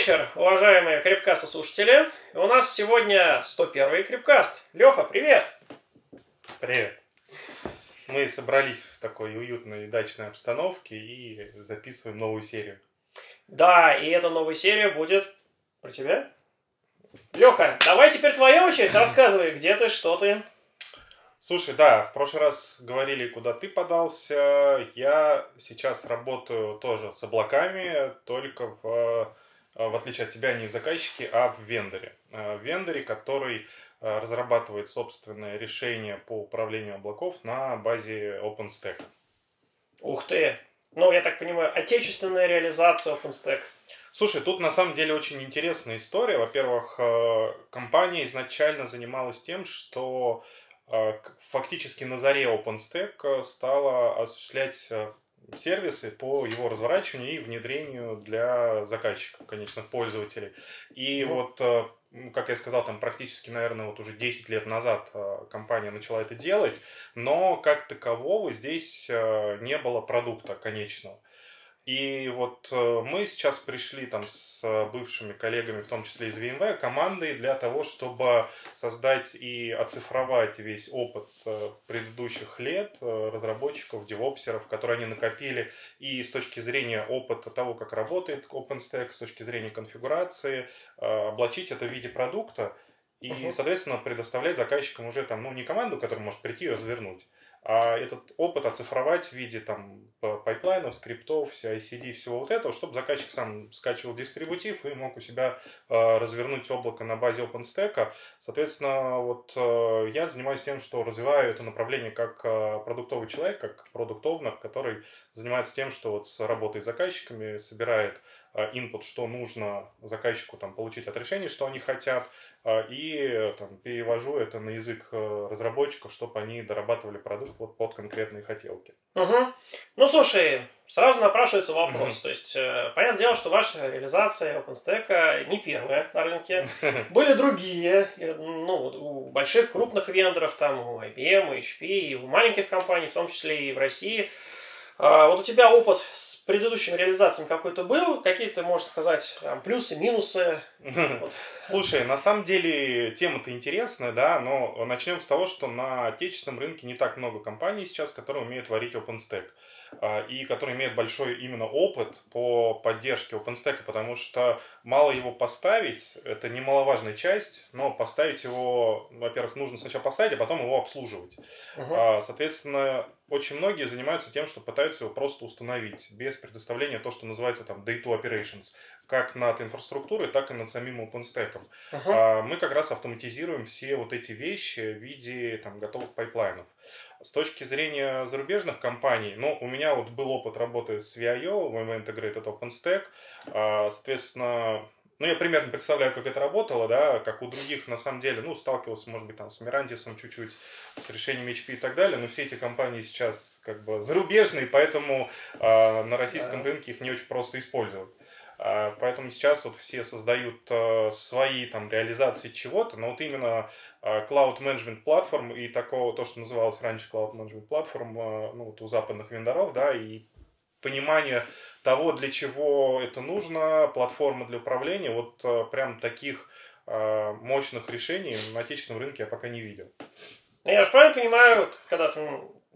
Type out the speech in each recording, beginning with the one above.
вечер, уважаемые крипкасты слушатели. У нас сегодня 101 крипкаст. Леха, привет! Привет. Мы собрались в такой уютной дачной обстановке и записываем новую серию. Да, и эта новая серия будет про тебя. Леха, давай теперь твоя очередь, рассказывай, где ты, что ты. Слушай, да, в прошлый раз говорили, куда ты подался. Я сейчас работаю тоже с облаками, только в, в отличие от тебя не в заказчике, а в вендоре. В вендоре, который разрабатывает собственное решение по управлению облаков на базе OpenStack. Ух ты! Ну, я так понимаю, отечественная реализация OpenStack. Слушай, тут на самом деле очень интересная история. Во-первых, э, компания изначально занималась тем, что э, фактически на заре OpenStack э, стала осуществлять сервисы по его разворачиванию и внедрению для заказчиков, конечных пользователей. И mm. вот как я сказал, там практически, наверное, вот уже 10 лет назад компания начала это делать, но как такового здесь не было продукта конечного. И вот э, мы сейчас пришли там с бывшими коллегами, в том числе из VMware, командой для того, чтобы создать и оцифровать весь опыт э, предыдущих лет э, разработчиков, девопсеров, которые они накопили и с точки зрения опыта того, как работает OpenStack, с точки зрения конфигурации, облачить это в виде продукта и, соответственно, предоставлять заказчикам уже там, ну, не команду, которая может прийти и развернуть, а этот опыт оцифровать в виде там пайплайнов, скриптов, CI/CD, всего вот этого, чтобы заказчик сам скачивал дистрибутив и мог у себя э, развернуть облако на базе OpenStack. Соответственно, вот э, я занимаюсь тем, что развиваю это направление как э, продуктовый человек, как продукт который занимается тем, что вот с работой с заказчиками собирает input, что нужно заказчику там, получить от решения, что они хотят, и там, перевожу это на язык э, разработчиков, чтобы они дорабатывали продукт вот под конкретные хотелки. Угу. Ну, слушай, сразу напрашивается вопрос. Угу. То есть, э, понятное дело, что ваша реализация OpenStack не первая на рынке. Были другие, ну, у больших крупных вендоров, там, у IBM, у HP, и у маленьких компаний, в том числе и в России – а, вот у тебя опыт с предыдущими реализациями какой-то был? Какие ты можешь сказать там, плюсы, минусы? Слушай, на самом деле тема-то интересная, да, но начнем с того, что на отечественном рынке не так много компаний сейчас, которые умеют варить OpenStack а, и которые имеют большой именно опыт по поддержке OpenStack, потому что мало его поставить, это немаловажная часть, но поставить его, во-первых, нужно сначала поставить, а потом его обслуживать. Uh-huh. Соответственно, очень многие занимаются тем, что пытаются его просто установить, без предоставления то, что называется там day two operations, как над инфраструктурой, так и над самим OpenStack. Uh-huh. А мы как раз автоматизируем все вот эти вещи в виде там, готовых пайплайнов. С точки зрения зарубежных компаний, ну, у меня вот был опыт работы с VIO, VMware Integrated OpenStack, а, соответственно, ну, я примерно представляю, как это работало, да, как у других, на самом деле, ну, сталкивался, может быть, там, с Mirantis ом чуть-чуть, с решением HP и так далее, но все эти компании сейчас, как бы, зарубежные, поэтому э, на российском да. рынке их не очень просто использовать. Э, поэтому сейчас вот все создают э, свои, там, реализации чего-то, но вот именно э, Cloud Management Platform и такого, то, что называлось раньше Cloud Management Platform, э, ну, вот у западных вендоров, да, и понимание того, для чего это нужно, платформа для управления, вот э, прям таких э, мощных решений на отечественном рынке я пока не видел. Ну, я же правильно понимаю, когда ты,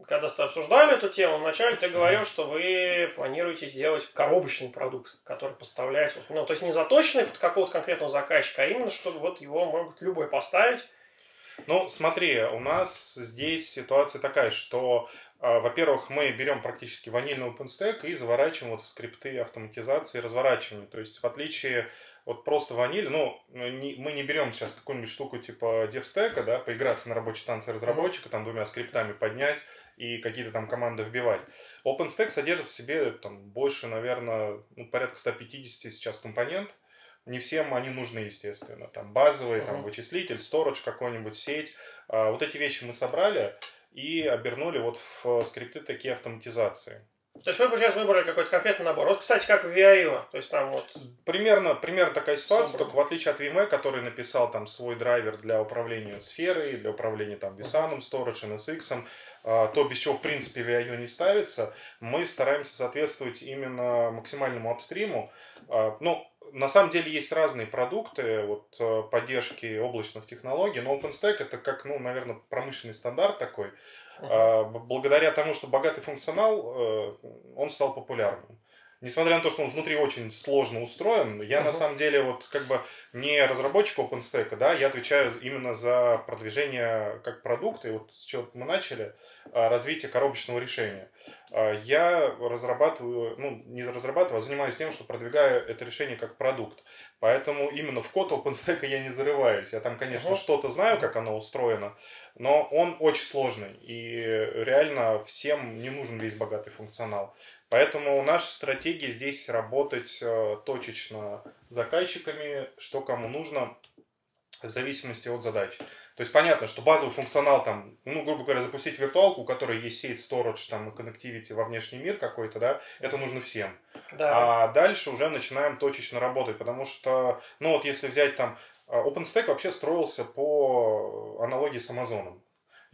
когда ты обсуждали эту тему, вначале ты говорил, что вы планируете сделать коробочный продукт, который поставлять, ну, то есть не заточенный под какого-то конкретного заказчика, а именно, чтобы вот его может любой поставить. Ну, смотри, у нас здесь ситуация такая, что во-первых, мы берем практически ванильный OpenStack и заворачиваем вот в скрипты автоматизации разворачивания. То есть, в отличие от просто ванили, ну, мы не берем сейчас какую-нибудь штуку типа DevStack, да, поиграться на рабочей станции разработчика, там двумя скриптами поднять и какие-то там команды вбивать. OpenStack содержит в себе там больше, наверное, ну, порядка 150 сейчас компонент. Не всем они нужны, естественно. Там базовые, uh-huh. там вычислитель, storage какой-нибудь, сеть. А, вот эти вещи мы собрали и обернули вот в скрипты такие автоматизации. То есть вы сейчас выбрали какой-то конкретный набор. Вот, кстати, как в VIO. То есть там вот... Примерно, примерно такая ситуация, Собран. только в отличие от VMware, который написал там свой драйвер для управления сферой, для управления там vSAN, Storage, NSX, а, то, без чего, в принципе, VIO не ставится, мы стараемся соответствовать именно максимальному апстриму. А, ну, на самом деле есть разные продукты вот, э, поддержки облачных технологий, но OpenStack это как, ну, наверное, промышленный стандарт такой. Uh-huh. Благодаря тому, что богатый функционал, он стал популярным несмотря на то, что он внутри очень сложно устроен, я uh-huh. на самом деле вот как бы не разработчик OpenStack, да, я отвечаю именно за продвижение как продукта, и вот с чего мы начали, а, развитие коробочного решения. А, я разрабатываю, ну, не разрабатываю, а занимаюсь тем, что продвигаю это решение как продукт. Поэтому именно в код OpenStack я не зарываюсь. Я там, конечно, uh-huh. что-то знаю, как оно устроено, но он очень сложный. И реально всем не нужен весь богатый функционал. Поэтому наша стратегия здесь работать э, точечно с заказчиками, что кому нужно, в зависимости от задач. То есть понятно, что базовый функционал там, ну, грубо говоря, запустить виртуалку, у которой есть сеть, storage, там, и connectivity во внешний мир какой-то, да, это нужно всем. Да. А дальше уже начинаем точечно работать, потому что, ну, вот если взять там, э, OpenStack вообще строился по аналогии с Амазоном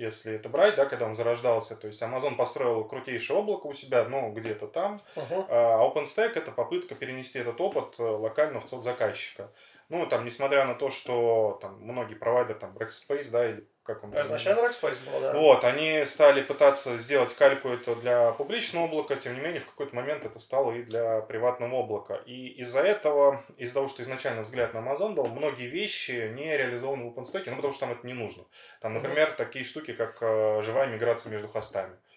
если это брать, да, когда он зарождался. То есть Amazon построил крутейшее облако у себя, но где-то там. Uh-huh. А OpenStack это попытка перенести этот опыт э, локально в цод заказчика. Ну, там, несмотря на то, что там многие провайдеры, там, Rackspace, да, или как он... Изначально Rackspace был, да. Вот, они стали пытаться сделать кальку это для публичного облака, тем не менее, в какой-то момент это стало и для приватного облака. И из-за этого, из-за того, что изначально взгляд на Amazon был, многие вещи не реализованы в OpenStack, ну, потому что там это не нужно. Там, например, mm-hmm. такие штуки, как э, живая миграция между хостами. А,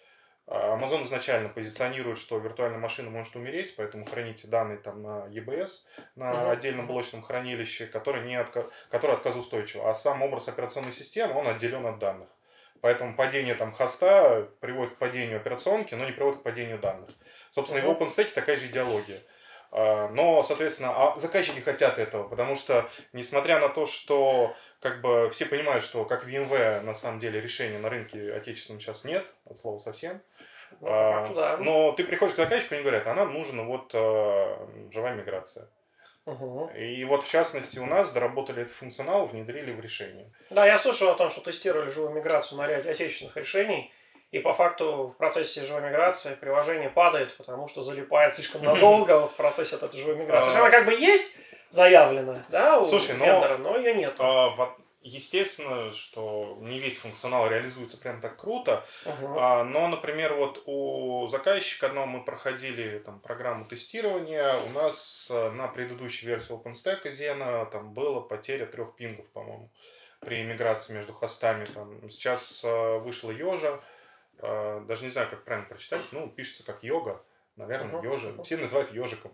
Amazon изначально позиционирует, что виртуальная машина может умереть, поэтому храните данные там на EBS, на uh-huh. отдельном блочном хранилище, которое, не отка... которое отказоустойчиво. А сам образ операционной системы, он отделен от данных. Поэтому падение там хоста приводит к падению операционки, но не приводит к падению данных. Собственно, uh-huh. и в OpenStack такая же идеология. А, но, соответственно, а заказчики хотят этого, потому что, несмотря на то, что как бы все понимают, что как VMware на самом деле решения на рынке отечественном сейчас нет, от слова совсем, ну, а, да. Но ты приходишь к заказчику, они говорят, а нам нужна вот а, живая миграция. Угу. И вот в частности у нас доработали этот функционал, внедрили в решение. Да, я слышал о том, что тестировали живую миграцию на ряде отечественных решений, и по факту в процессе живой миграции приложение падает, потому что залипает слишком надолго вот в процессе этой живой миграции. То есть она как бы есть заявлена, да, у Слушай, но, но ее нет. А, естественно, что не весь функционал реализуется прям так круто, uh-huh. а, но, например, вот у заказчика одного мы проходили там программу тестирования, у нас э, на предыдущей версии OpenStack Zena там было потеря трех пингов, по-моему, при миграции между хостами. Там сейчас э, вышла Йожа, э, даже не знаю, как правильно прочитать, ну, пишется как йога. Наверное, uh-huh. ежик. Все называют ежиком.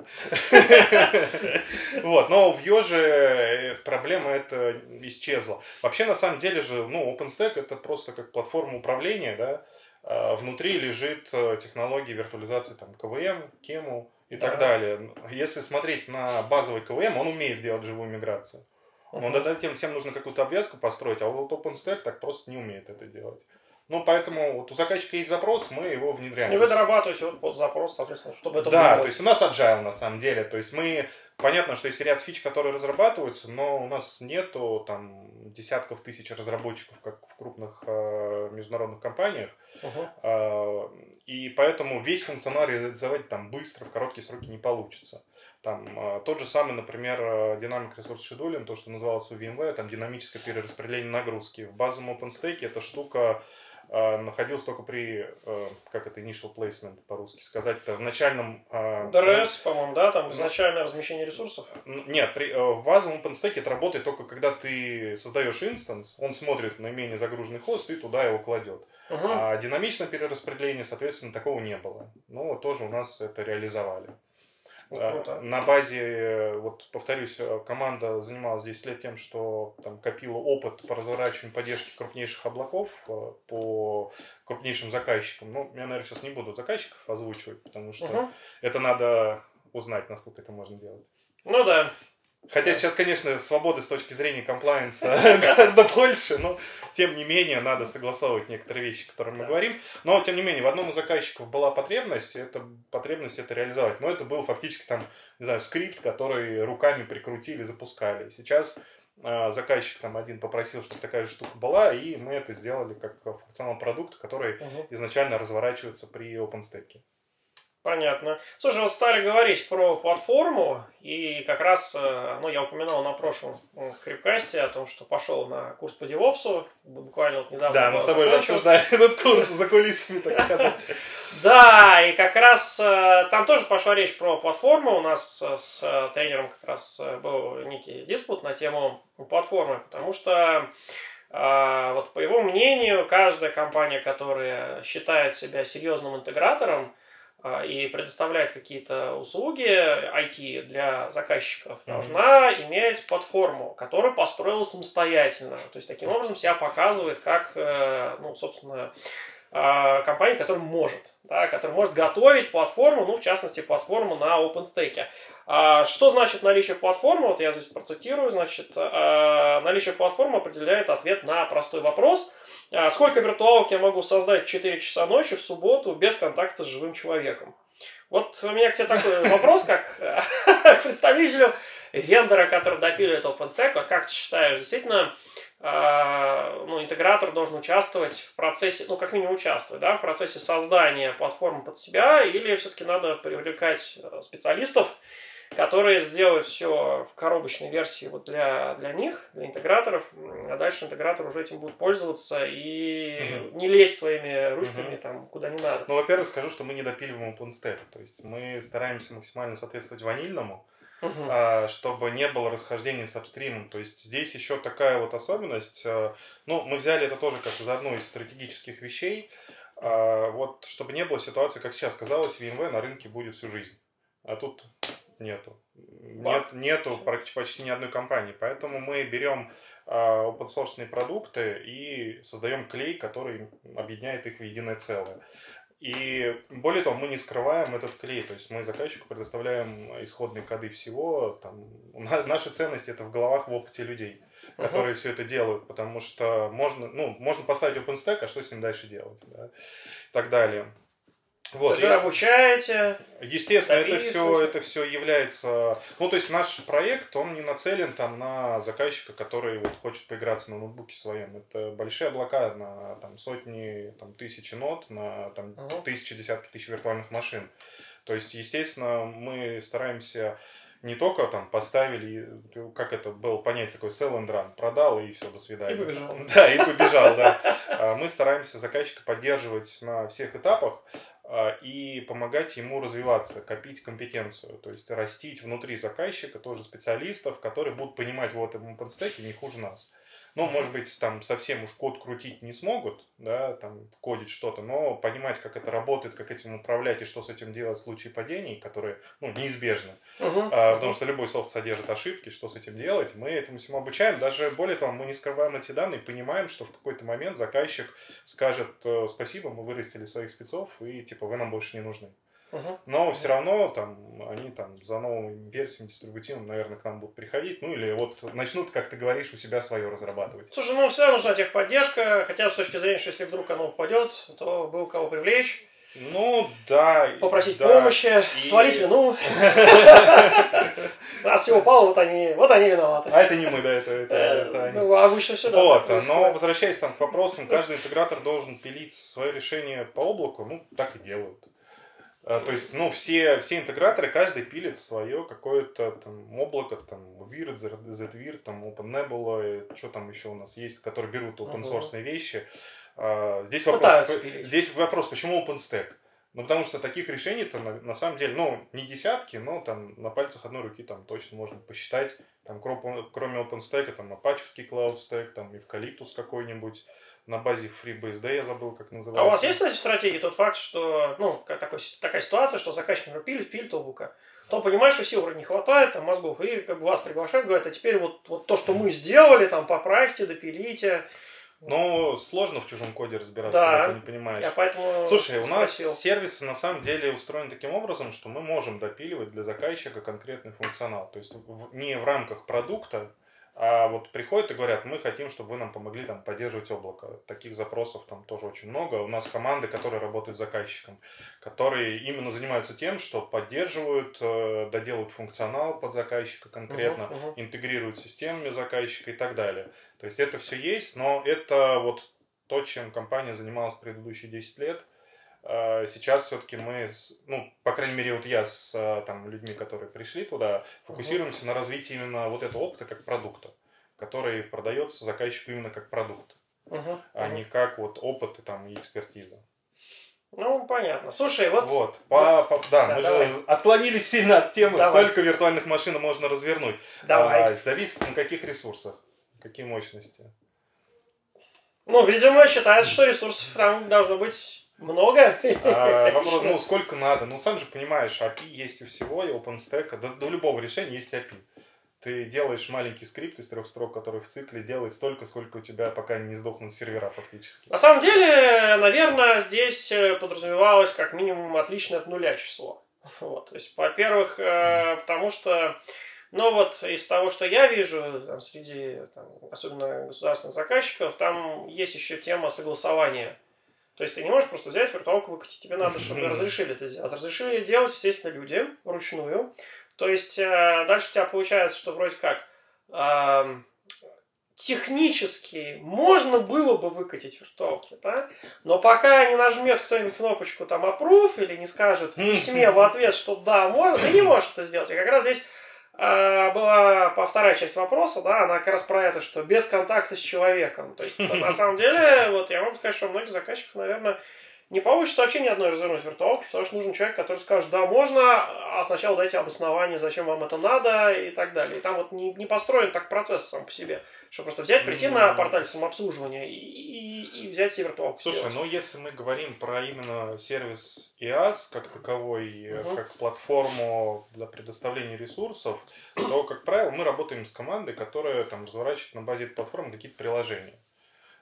Вот, но в еже э, проблема это исчезла. Вообще, на самом деле же, ну, OpenStack это просто как платформа управления, да. А внутри лежит э, технология виртуализации там КВМ, Кему и так далее. Если смотреть на базовый КВМ, он умеет делать живую миграцию. Но над этим всем нужно какую-то обвязку построить, а вот OpenStack так просто не умеет это делать. Ну, поэтому вот у заказчика есть запрос, мы его внедряем. И вы дорабатываете вот под запрос, соответственно, чтобы это Да, было... то есть у нас agile на самом деле. То есть мы, понятно, что есть ряд фич, которые разрабатываются, но у нас нету там десятков тысяч разработчиков, как в крупных э, международных компаниях. Uh-huh. Э, и поэтому весь функционал реализовать там быстро, в короткие сроки не получится. Там э, тот же самый, например, Dynamic Resource Scheduling, то, что называлось у VMware, там динамическое перераспределение нагрузки. В базовом OpenStack эта штука а, находился только при, э, как это, initial placement по-русски сказать-то, в начальном... А, DRS, по-моему, да, там изначальное размещение ресурсов? Нет, при, э, в базовом OpenStack это работает только когда ты создаешь инстанс, он смотрит наименее загруженный хост и туда его кладет. Угу. А динамичное перераспределение, соответственно, такого не было. Ну, тоже у нас это реализовали. Круто. На базе, э, вот повторюсь, э, команда занималась 10 лет тем, что там копила опыт по разворачиванию поддержки крупнейших облаков э, по крупнейшим заказчикам. Ну, я, наверное, сейчас не буду заказчиков озвучивать, потому что угу. это надо узнать, насколько это можно делать. Ну да. Хотя сейчас, конечно, свободы с точки зрения комплайенса гораздо больше, но тем не менее надо согласовывать некоторые вещи, о которых мы говорим. Но тем не менее, в одном из заказчиков была потребность, это потребность это реализовать. Но это был фактически там, не знаю, скрипт, который руками прикрутили, запускали. Сейчас э, заказчик там один попросил, чтобы такая же штука была, и мы это сделали как функционал продукта, который угу. изначально разворачивается при OpenStack. Понятно. Слушай, вот стали говорить про платформу, и как раз, э, ну, я упоминал на прошлом хрипкасте о том, что пошел на курс по девопсу, буквально вот недавно. Да, мы с тобой же обсуждали этот курс за кулисами, так сказать. Да, и как раз э, там тоже пошла речь про платформу, у нас э, с тренером как раз был некий диспут на тему платформы, потому что вот по его мнению, каждая компания, которая считает себя серьезным интегратором, и предоставляет какие-то услуги IT для заказчиков, mm-hmm. должна иметь платформу, которую построила самостоятельно. То есть таким образом себя показывает как, э, ну, собственно, а, компания, которая может, да, которая может готовить платформу, ну, в частности, платформу на OpenStack. А что значит наличие платформы? Вот я здесь процитирую. Значит, наличие платформы определяет ответ на простой вопрос – а сколько виртуалок я могу создать в 4 часа ночи в субботу без контакта с живым человеком? Вот у меня к тебе такой вопрос, как к представителю вендора, который допиливает OpenStack. Вот как ты считаешь, действительно, а, ну, интегратор должен участвовать в процессе, ну, как минимум участвовать, да, в процессе создания платформы под себя, или все-таки надо привлекать э, специалистов, которые сделают все в коробочной версии вот для, для них, для интеграторов, а дальше интегратор уже этим будет пользоваться и угу. не лезть своими ручками угу. там куда не надо. Ну, во-первых, скажу, что мы не допиливаем OpenStack, то есть мы стараемся максимально соответствовать ванильному, Uh-huh. чтобы не было расхождения с апстримом. То есть здесь еще такая вот особенность. А, ну, мы взяли это тоже как из одной из стратегических вещей. А, вот, чтобы не было ситуации, как сейчас казалось, VMware на рынке будет всю жизнь. А тут Нету. Нет, нету почти ни одной компании. Поэтому мы берем а, open source продукты и создаем клей, который объединяет их в единое целое. И более того, мы не скрываем этот клей, то есть мы заказчику предоставляем исходные коды всего. Там, наши ценности это в головах, в опыте людей, которые uh-huh. все это делают, потому что можно, ну, можно поставить OpenStack, а что с ним дальше делать, да, и так далее. Вот, то есть вы обучаете? Естественно, это все, это все является... Ну, то есть наш проект, он не нацелен там на заказчика, который вот хочет поиграться на ноутбуке своем. Это большие облака на там, сотни, там, тысячи нот, на там, угу. тысячи, десятки тысяч виртуальных машин. То есть, естественно, мы стараемся не только там поставили, как это было понять, такой sell and run, продал и все, до свидания. И побежал. Да, и побежал, да. А мы стараемся заказчика поддерживать на всех этапах, и помогать ему развиваться, копить компетенцию, то есть растить внутри заказчика тоже специалистов, которые будут понимать в этом OpenStack не хуже нас. Ну, может быть, там совсем уж код крутить не смогут, да, там кодить что-то, но понимать, как это работает, как этим управлять и что с этим делать в случае падений, которые, ну, неизбежны. Uh-huh. А, потому что любой софт содержит ошибки, что с этим делать. Мы этому всему обучаем. Даже более того, мы не скрываем эти данные, понимаем, что в какой-то момент заказчик скажет э, спасибо, мы вырастили своих спецов, и типа вы нам больше не нужны. Но все равно там они там за новыми версиями дистрибутивом, наверное, к нам будут приходить. Ну или вот начнут, как ты говоришь, у себя свое разрабатывать. Слушай, ну всегда нужна техподдержка, хотя бы с точки зрения, что если вдруг оно упадет, то был кого привлечь. Ну, да. Попросить да. помощи, и... свалить вину. Раз все упало, вот они, вот они виноваты. А это не мы, да, это, это, э, это они. Ну, обычно все Вот, но возвращаясь там к вопросам, каждый интегратор должен пилить свое решение по облаку, ну, так и делают. А, то есть, ну, все, все интеграторы, каждый пилит свое какое-то там облако, там, Virt, ZVir, там, OpenNebula, что там еще у нас есть, которые берут open source uh-huh. вещи. А, здесь вопрос, здесь вопрос, почему OpenStack? Ну, потому что таких решений-то на, на самом деле, ну, не десятки, но там на пальцах одной руки там точно можно посчитать. Там кроме OpenStack, там Apache Cloud Stack, там Eucalyptus какой-нибудь, на базе FreeBSD, я забыл, как называется. А у вас есть, кстати, в стратегии тот факт, что, ну, как такой, такая ситуация, что заказчик, пилит, пилит облако, то понимаешь, что сил не хватает, там, мозгов, и как бы вас приглашают, говорят, а теперь вот, вот то, что мы сделали, там, поправьте, допилите. Ну, сложно в чужом коде разбираться, да, ты не понимаешь. Я поэтому Слушай, у нас спросил. сервисы на самом деле устроены таким образом, что мы можем допиливать для заказчика конкретный функционал. То есть не в рамках продукта, а вот приходят и говорят, мы хотим, чтобы вы нам помогли там поддерживать облако. Таких запросов там тоже очень много. У нас команды, которые работают с заказчиком, которые именно занимаются тем, что поддерживают, э, доделывают функционал под заказчика конкретно, uh-huh, uh-huh. интегрируют системами заказчика и так далее. То есть это все есть, но это вот то, чем компания занималась предыдущие 10 лет. Э, сейчас все-таки мы, ну, по крайней мере, вот я с там, людьми, которые пришли туда, фокусируемся на развитии именно вот этого опыта как продукта, который продается заказчику именно как продукт, а не как вот опыт и, там, и экспертиза. Ну, понятно. Слушай, вот... Вот, по, по, да, да, мы давай. же отклонились сильно от темы, давай. сколько виртуальных машин можно развернуть. Давай. А, зависит на каких ресурсах, какие мощности. Ну, видимо, считается, что ресурсов там должно быть много. А, вопрос, ну, сколько надо? Ну, сам же понимаешь, API есть у всего, и OpenStack, до, до любого решения есть API ты делаешь маленький скрипт из трех строк, который в цикле делает столько, сколько у тебя пока не сдохнут сервера фактически. На самом деле, наверное, здесь э, подразумевалось как минимум отличное от нуля число. Вот, то есть, во-первых, э, потому что, ну вот из того, что я вижу, там, среди, там, особенно государственных заказчиков, там есть еще тема согласования. То есть ты не можешь просто взять виртуалку выкатить, тебе надо, чтобы разрешили это сделать. Разрешили делать, естественно, люди вручную. То есть э, дальше у тебя получается, что вроде как э, технически можно было бы выкатить виртуалки, да? но пока не нажмет кто-нибудь кнопочку там approve или не скажет в письме в ответ, что да, можно, ты не можешь это сделать. И как раз здесь была по вторая часть вопроса, да, она как раз про это, что без контакта с человеком. То есть, на самом деле, вот я могу сказать, что у многих заказчиков, наверное, не получится вообще ни одной развернуть виртуалки, потому что нужен человек, который скажет, да, можно, а сначала дайте обоснование, зачем вам это надо и так далее. И там вот не, не построен так процесс сам по себе, что просто взять, прийти mm-hmm. на порталь самообслуживания и, и, и взять себе виртуалку. Слушай, сделать. ну если мы говорим про именно сервис IaaS как таковой, uh-huh. как платформу для предоставления ресурсов, то, как правило, мы работаем с командой, которая там разворачивает на базе платформы какие-то приложения.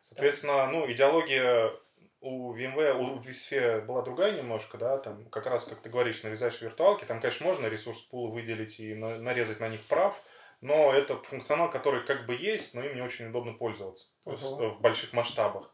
Соответственно, ну, идеология у VMware, у vSphere была другая немножко, да, там как раз, как ты говоришь, нарезаешь виртуалки, там, конечно, можно ресурс пул выделить и на, нарезать на них прав, но это функционал, который как бы есть, но им не очень удобно пользоваться uh-huh. в больших масштабах.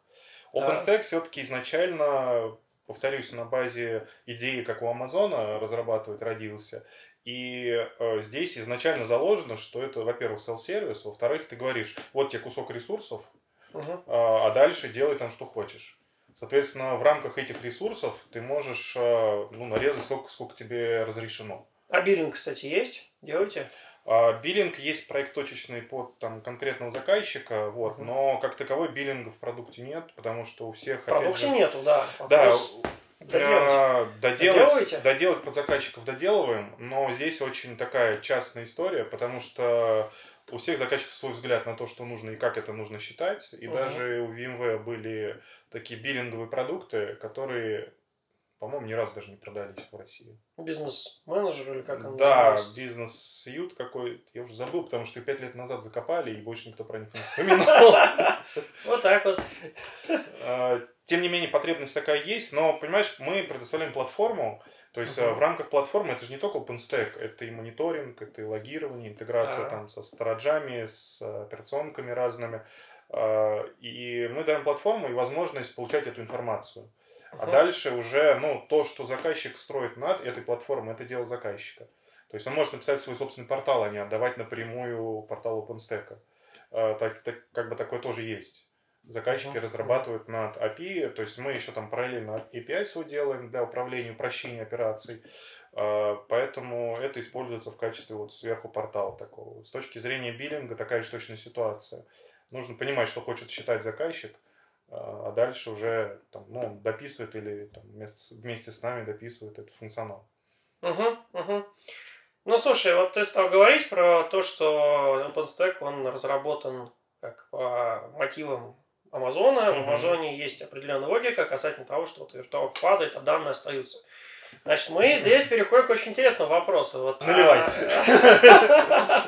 OpenStack да. все-таки изначально, повторюсь, на базе идеи, как у Амазона разрабатывать, родился. И э, здесь изначально заложено, что это, во-первых, self-сервис, во-вторых, ты говоришь, вот тебе кусок ресурсов, uh-huh. э, а дальше делай там, что хочешь. Соответственно, в рамках этих ресурсов ты можешь э, ну, нарезать сколько, сколько тебе разрешено. А биллинг, кстати, есть? Делаете? А, биллинг есть проект точечный под там, конкретного заказчика, вот, угу. но как таковой биллинга в продукте нет, потому что у всех... В продукте же, нету, да. Вопрос да, доделать. Доделать, доделать под заказчиков доделываем, но здесь очень такая частная история, потому что у всех заказчиков свой взгляд на то, что нужно и как это нужно считать. И угу. даже у VMware были такие биллинговые продукты, которые, по-моему, ни разу даже не продались в России. Бизнес-менеджер или как он Да, бизнес-сьют какой я уже забыл, потому что их пять лет назад закопали, и больше никто про них не вспоминал. Вот так вот. А, тем не менее, потребность такая есть, но, понимаешь, мы предоставляем платформу, то есть uh-huh. в рамках платформы это же не только OpenStack, это и мониторинг, это и логирование, интеграция uh-huh. там со стоraджами, с операционками разными. А, и мы даем платформу и возможность получать эту информацию. Uh-huh. А дальше уже, ну, то, что заказчик строит над этой платформой, это дело заказчика. То есть он может написать свой собственный портал, а не отдавать напрямую портал OpenStack. Так, так, как бы такое тоже есть заказчики uh-huh. разрабатывают над API, то есть мы еще там параллельно API свой делаем для управления, упрощения операций, а, поэтому это используется в качестве вот сверху портала такого. С точки зрения биллинга такая же точная ситуация. Нужно понимать, что хочет считать заказчик, а, а дальше уже там, ну, дописывает или там, вместе, вместе с нами дописывает этот функционал. Угу, угу. Ну, слушай, вот ты стал говорить про то, что OpenStack, он разработан как по мотивам Амазона. В Амазоне есть определенная логика касательно того, что вот виртуалка падает, а данные остаются. Значит, мы здесь переходим к очень интересному вопросу. Вот, Наливай.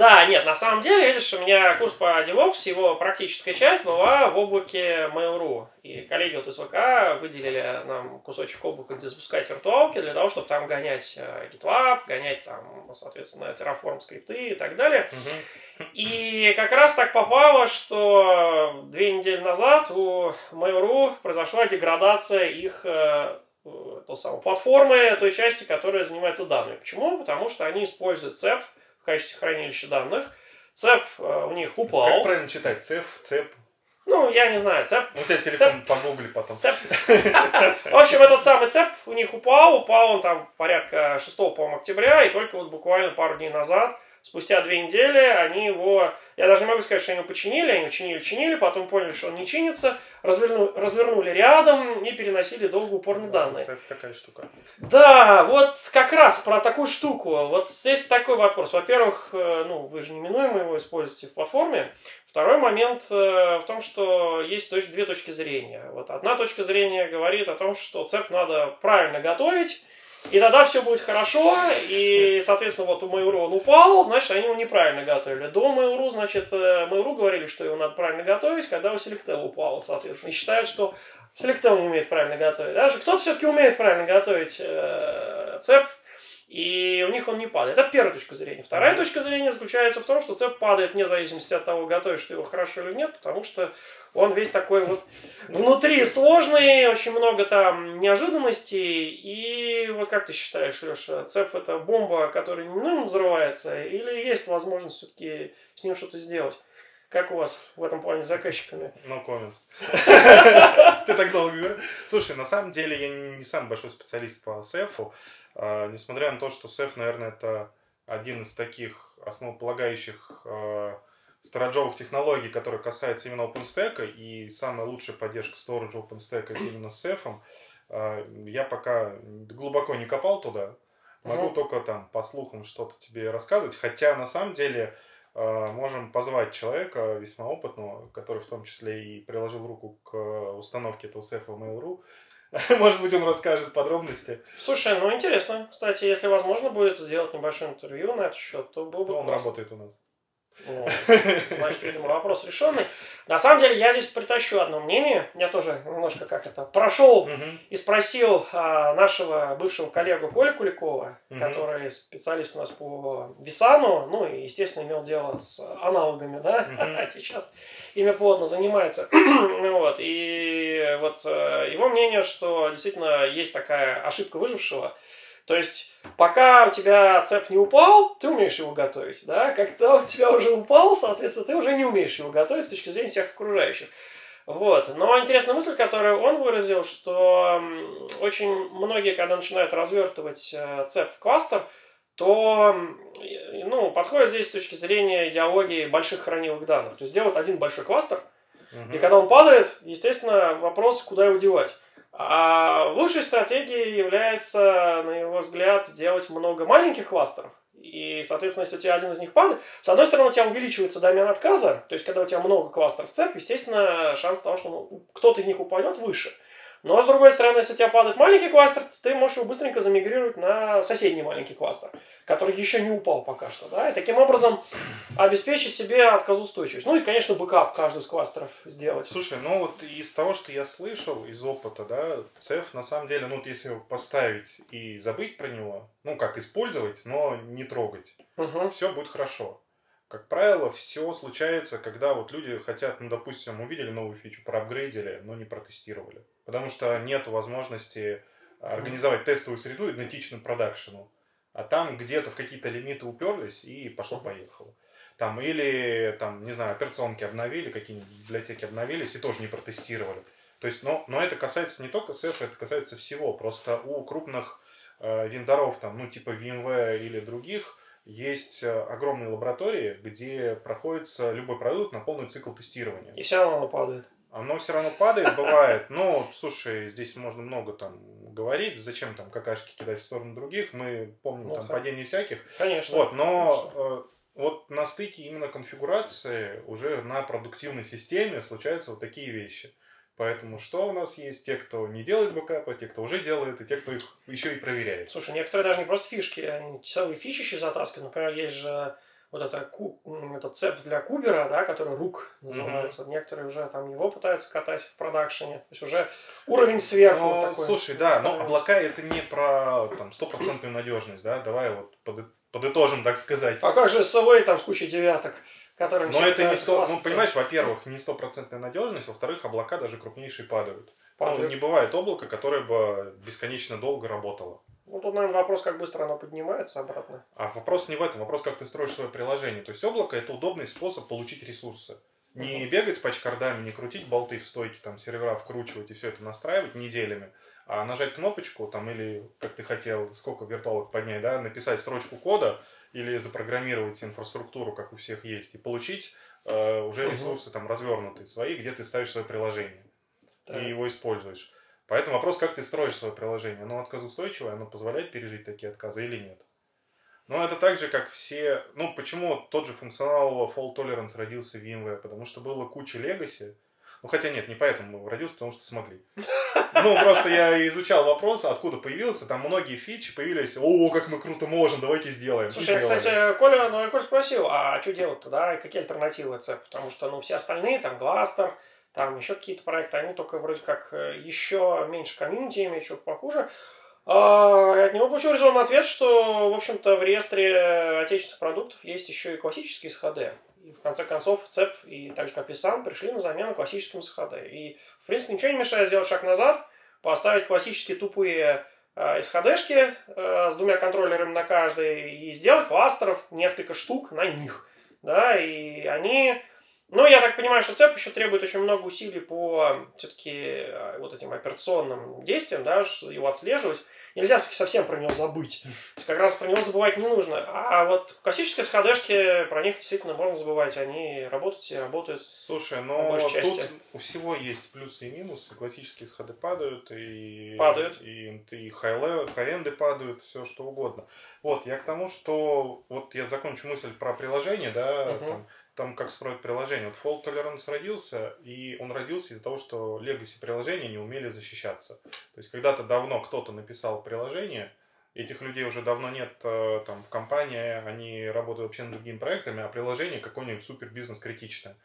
Да, нет, на самом деле, видишь, у меня курс по DevOps, его практическая часть была в облаке Mail.ru. И коллеги вот из ВК выделили нам кусочек облака, где запускать виртуалки, для того, чтобы там гонять э, GitLab, гонять там, соответственно, Terraform скрипты и так далее. И как раз так попало, что две недели назад у Mail.ru произошла деградация их э, то самое, платформы той части, которая занимается данными. Почему? Потому что они используют CEP в качестве хранилища данных. CEP э, у них упал. Как правильно читать? CEP, CEP? Ну, я не знаю, цеп... У тебя телефон погугли потом. Цеп... В общем, этот самый цеп у них упал, упал он там порядка 6, по октября, и только вот буквально пару дней назад Спустя две недели они его, я даже не могу сказать, что они его починили, они его чинили-чинили, потом поняли, что он не чинится, разверну, развернули рядом и переносили долго упорные Да, данные. Это такая штука. Да, вот как раз про такую штуку. Вот здесь такой вопрос. Во-первых, э, ну, вы же неминуемо его используете в платформе. Второй момент э, в том, что есть две точки зрения. Вот одна точка зрения говорит о том, что цеп надо правильно готовить, и тогда все будет хорошо, и, соответственно, вот у Mail.ru он упал, значит, они его неправильно готовили. До Mail.ru, значит, э, Mail.ru говорили, что его надо правильно готовить, когда у Selectel упал, соответственно, и считают, что Selectel не умеет правильно готовить. Даже кто-то все-таки умеет правильно готовить э, цеп, и у них он не падает. Это первая точка зрения. Вторая точка зрения заключается в том, что цеп падает вне зависимости от того, готовишь ты его хорошо или нет, потому что он весь такой вот внутри сложный, очень много там неожиданностей. И вот как ты считаешь, Леша, цеп это бомба, которая неминуемо взрывается, или есть возможность все-таки с ним что-то сделать? Как у вас в этом плане с заказчиками? No comments. Ты так долго говоришь. Слушай, на самом деле я не самый большой специалист по сефу. А, несмотря на то, что сеф, наверное, это один из таких основополагающих а, стоrageовых технологий, которые касаются именно OpenStack, и самая лучшая поддержка storage OpenStack именно с сефом. А, я пока глубоко не копал туда. Могу Мгм. только там по слухам что-то тебе рассказывать. Хотя на самом деле можем позвать человека весьма опытного, который в том числе и приложил руку к установке этого сейфа в Mail.ru. Может быть, он расскажет подробности. Слушай, ну интересно. Кстати, если возможно будет сделать небольшое интервью на этот счет, то было бы Он классно. работает у нас. Ну, значит, видимо, вопрос решенный. На самом деле, я здесь притащу одно мнение. Я тоже немножко как это прошел и спросил а, нашего бывшего коллегу Коля Куликова, который специалист у нас по Висану, ну и, естественно, имел дело с аналогами, да, сейчас ими плотно занимается. Вот, и вот э, его мнение, что действительно есть такая ошибка выжившего, то есть, пока у тебя цеп не упал, ты умеешь его готовить, да? Когда у тебя уже упал, соответственно, ты уже не умеешь его готовить с точки зрения всех окружающих. Вот. Но интересная мысль, которую он выразил, что очень многие, когда начинают развертывать э, цеп в кластер, то ну, подходят здесь с точки зрения идеологии больших хранилок данных. То есть делают один большой кластер, Мгм. и когда он падает, естественно, вопрос, куда его девать. А лучшей стратегией является, на его взгляд, сделать много маленьких кластеров. И, соответственно, если у тебя один из них падает, с одной стороны, у тебя увеличивается домен отказа, то есть, когда у тебя много кластеров цеп, естественно, шанс того, что ну, кто-то из них упадет, выше. Но, с другой стороны, если у тебя падает маленький кластер, ты можешь его быстренько замигрировать на соседний маленький кластер, который еще не упал пока что. Да? И таким образом обеспечить себе отказоустойчивость. Ну и, конечно, бэкап каждый из кластеров сделать. Слушай, ну вот из того, что я слышал, из опыта, да, Ceph на самом деле, ну вот если его поставить и забыть про него, ну как использовать, но не трогать, Мгм. все будет хорошо. Как правило, все случается, когда вот люди хотят, ну, допустим, увидели новую фичу, проапгрейдили, но не протестировали. Потому что нет возможности организовать тестовую среду идентичную продакшену. А там где-то в какие-то лимиты уперлись и пошло-поехало. Там или, там, не знаю, операционки обновили, какие-нибудь библиотеки обновились и тоже не протестировали. То есть, но, но это касается не только SEF, это касается всего. Просто у крупных э, вендоров, там, ну, типа VMware или других, есть э, огромные лаборатории, где проходится любой продукт на полный цикл тестирования. И все равно падает. Оно все равно падает, бывает. Но, слушай, здесь можно много там говорить, зачем там какашки кидать в сторону других. Мы помним Ну, там да. падений всяких. Конечно. Вот, но э, вот на стыке именно конфигурации уже на продуктивной системе случаются вот такие вещи. Поэтому что у нас есть? Те, кто не делает бэкапа, те, кто уже делает, и те, кто их еще и проверяет. Слушай, некоторые даже не просто фишки, они целые фичи еще затаскивают. Например, есть же вот это ку, этот цеп для кубера, да, который рук называется. Вот некоторые уже там его пытаются катать в продакшене. То есть уже уровень сверху Но, такой. слушай, да, но облака это не про там стопроцентную надежность, да, давай вот поды- подытожим, так сказать. А как же SLA там с кучей девяток, которые Но это не сто, ну понимаешь, во-первых, не стопроцентная надежность, во-вторых, облака даже крупнейшие падают. Ну, Падают. не бывает облака, которое бы бесконечно долго работало. Ну, тут, наверное, вопрос, как быстро оно поднимается обратно. А вопрос не в этом, вопрос, как ты строишь свое приложение. То есть облако это удобный способ получить ресурсы. Не бегать с пачкардами, не крутить болты в стойке, там сервера вкручивать и все это настраивать неделями, а нажать кнопочку там или, как ты хотел, сколько виртуалок поднять, да, написать строчку кода или запрограммировать инфраструктуру, как у всех есть, и получить э, уже ресурсы там развернутые свои, где ты ставишь свое приложение так. и его используешь. Поэтому вопрос, как ты строишь свое приложение. Оно отказоустойчивое, оно позволяет пережить такие отказы или нет? Но это так же, как все... Ну, почему тот же функционал Fault Tolerance родился в VMware? Потому что было куча Legacy. Ну, хотя нет, не поэтому родился, потому что смогли. Ну, просто я изучал вопрос, откуда появился. Там многие фичи появились. О, как мы круто можем, давайте сделаем. Слушай, кстати, Коля, ну, я Коля спросил, а что делать-то, да, и какие альтернативы C? Потому что, ну, все остальные, там, Гластер, там еще какие-то проекты, они только вроде как э, еще меньше комьюнити имеют, что похуже. А, от него получил резонный ответ, что, в общем-то, в реестре отечественных продуктов есть еще и классические SHD. И в конце концов ЦЕП и так же пришли на замену классическим SHD. И, в принципе, ничего не мешает сделать шаг назад, поставить классические тупые SHD-шки э, с двумя контроллерами на каждой и сделать кластеров несколько штук на них. Да, и они ну, я так понимаю, что ЦЕП еще требует очень много усилий по все-таки э, вот этим операционным действиям, да, его отслеживать нельзя все-таки совсем про него забыть. То есть как раз про него забывать не нужно. А вот классические сходешки, про них действительно можно забывать. Они работают и работают. Слушай, но тут у всего есть плюсы и минусы. Классические сходы падают, и, падают. и, и, и хай-энды падают, все что угодно. Вот, я к тому, что вот я закончу мысль про приложение, да, угу. там, там как строить приложение. Вот Fault Tolerance родился, и он родился из-за того, что legacy приложения не умели защищаться. То есть когда-то давно кто-то написал приложение, этих людей уже давно нет э, там в компании, они работают вообще над другими проектами, а приложение какое-нибудь супер бизнес критичное.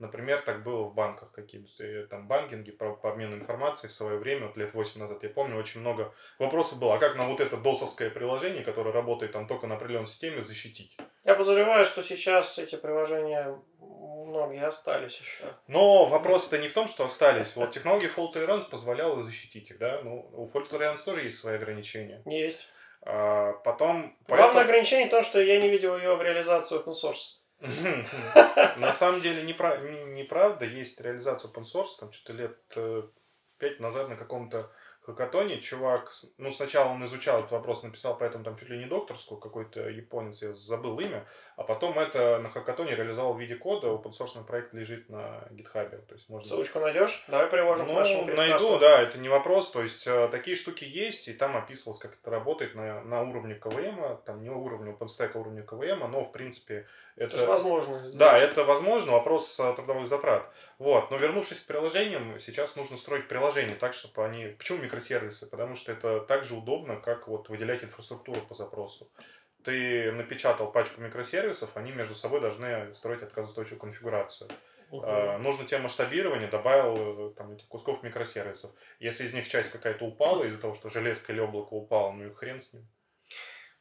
Например, так было в банках какие-то, э, там, банкинги по, по обмену информацией в свое время, вот лет 8 назад, я помню, очень много вопросов было, а как на вот это досовское приложение, которое работает там только на определенной системе, защитить? Я подозреваю, что сейчас эти приложения многие остались еще. Но вопрос-то не в том, что остались. Вот технология Fault Tolerance позволяла защитить их, да? Ну, у Fault Tolerance тоже есть свои ограничения. Есть. А, потом... Главное поэтому... ограничение в том, что я не видел ее в реализации open source. На самом деле неправда, есть реализация open source, там что-то лет э, пять назад на каком-то хакатоне чувак, ну, сначала он изучал этот вопрос, написал поэтому там чуть ли не докторскую, какой-то японец, я забыл имя, а потом это на хакатоне реализовал в виде кода, open проект лежит на гитхабе. То есть можно... Ссылочку найдешь? Давай приложим ну, к нашему найду, да, это не вопрос, то есть э, такие штуки есть, и там описывалось, как это работает на, на уровне КВМ, там не уровне OpenStack, а уровне КВМ, но в принципе это... Это возможно. Да, это возможно, вопрос э, трудовых затрат. Вот, но вернувшись к приложениям, сейчас нужно строить приложения так, чтобы они... Почему микросервисы? Потому что это так же удобно, как вот выделять инфраструктуру по запросу. Ты напечатал пачку микросервисов, они между собой должны строить отказоустойчивую конфигурацию. Угу. Нужно тебе масштабирование, добавил э, там этих кусков микросервисов. Если из них часть какая-то упала из-за того, что железка или облако упало, ну и хрен с ним.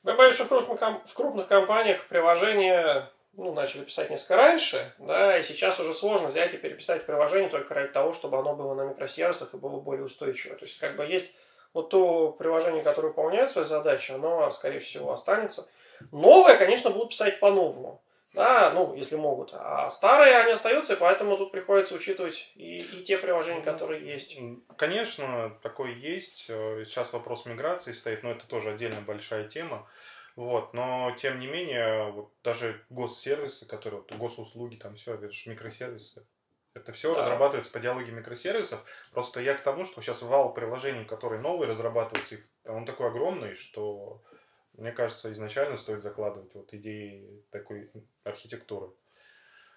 Боюсь, что в крупных компаниях приложения ну, начали писать несколько раньше, да, и сейчас уже сложно взять и переписать приложение только ради того, чтобы оно было на микросервисах и было более устойчиво. То есть, как бы есть вот то приложение, которое выполняет свои задачи, оно, скорее всего, останется. Новое, конечно, будут писать по-новому. Да, ну, если могут. А старые, они остаются, и поэтому тут приходится учитывать и, и те приложения, которые есть. Конечно, такое есть. Сейчас вопрос миграции стоит, но это тоже отдельно большая тема. Вот, но тем не менее, вот даже госсервисы, которые, вот, госуслуги, там все, это же микросервисы. Это все да. разрабатывается по диалоге микросервисов. Просто я к тому, что сейчас вал приложений, которые новые разрабатываются, он такой огромный, что мне кажется, изначально стоит закладывать вот идеи такой архитектуры.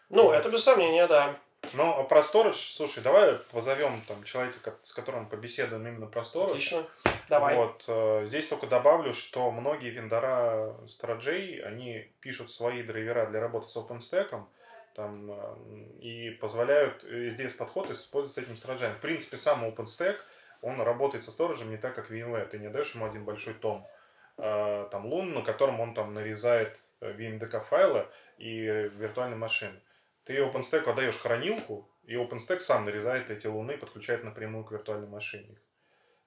Ну, это без сомнения, да. Ну, а про Storage, слушай, давай позовем там человека, с которым побеседуем именно про Storage. Отлично, давай. Вот, э, здесь только добавлю, что многие вендора стоraджей, они пишут свои драйвера для работы с OpenStack, там, э, и позволяют э, здесь подход использовать с этим стоraджем. В принципе, сам OpenStack, он работает со сториджем не так, как VMware. Ты не даешь ему один большой том, там, лун, на котором он там нарезает VMDK файлы и виртуальные машины. Ты OpenStack отдаешь хранилку, и OpenStack сам нарезает эти луны подключает напрямую к виртуальной машине.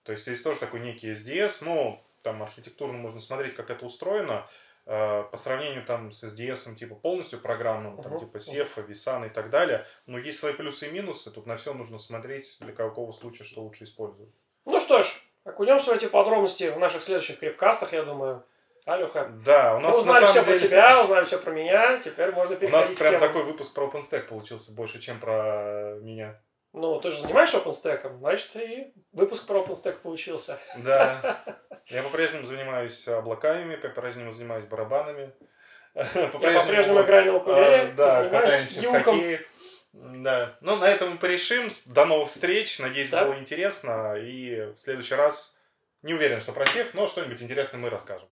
То есть здесь тоже такой некий SDS, но там архитектурно можно смотреть, как это устроено. э, по сравнению там с SDS, типа полностью программным, там Мгм. типа Сефа, Висана и так далее, но есть свои плюсы и минусы, тут на все нужно смотреть, для какого случая что лучше использовать. Ну что ж, окунемся в эти подробности в наших следующих крипкастах, я думаю. Алёха, Да, у мы нас на узнали все самом про деле... тебя, узнали все про меня, теперь можно У переходить нас к прям темам. такой выпуск про OpenStack получился больше, чем про меня. Ну, ты же занимаешься OpenStack, значит, и выпуск про OpenStack получился. Да. Я по-прежнему занимаюсь облаками, по-прежнему занимаюсь барабанами. Я по-прежнему играю на укулеле, А, Да, катаемся в юком. хоккей. Да. Ну, на этом мы порешим. До новых встреч. Надеюсь, Да. было интересно. И в следующий раз не уверен, что про всех, но что-нибудь интересное мы расскажем.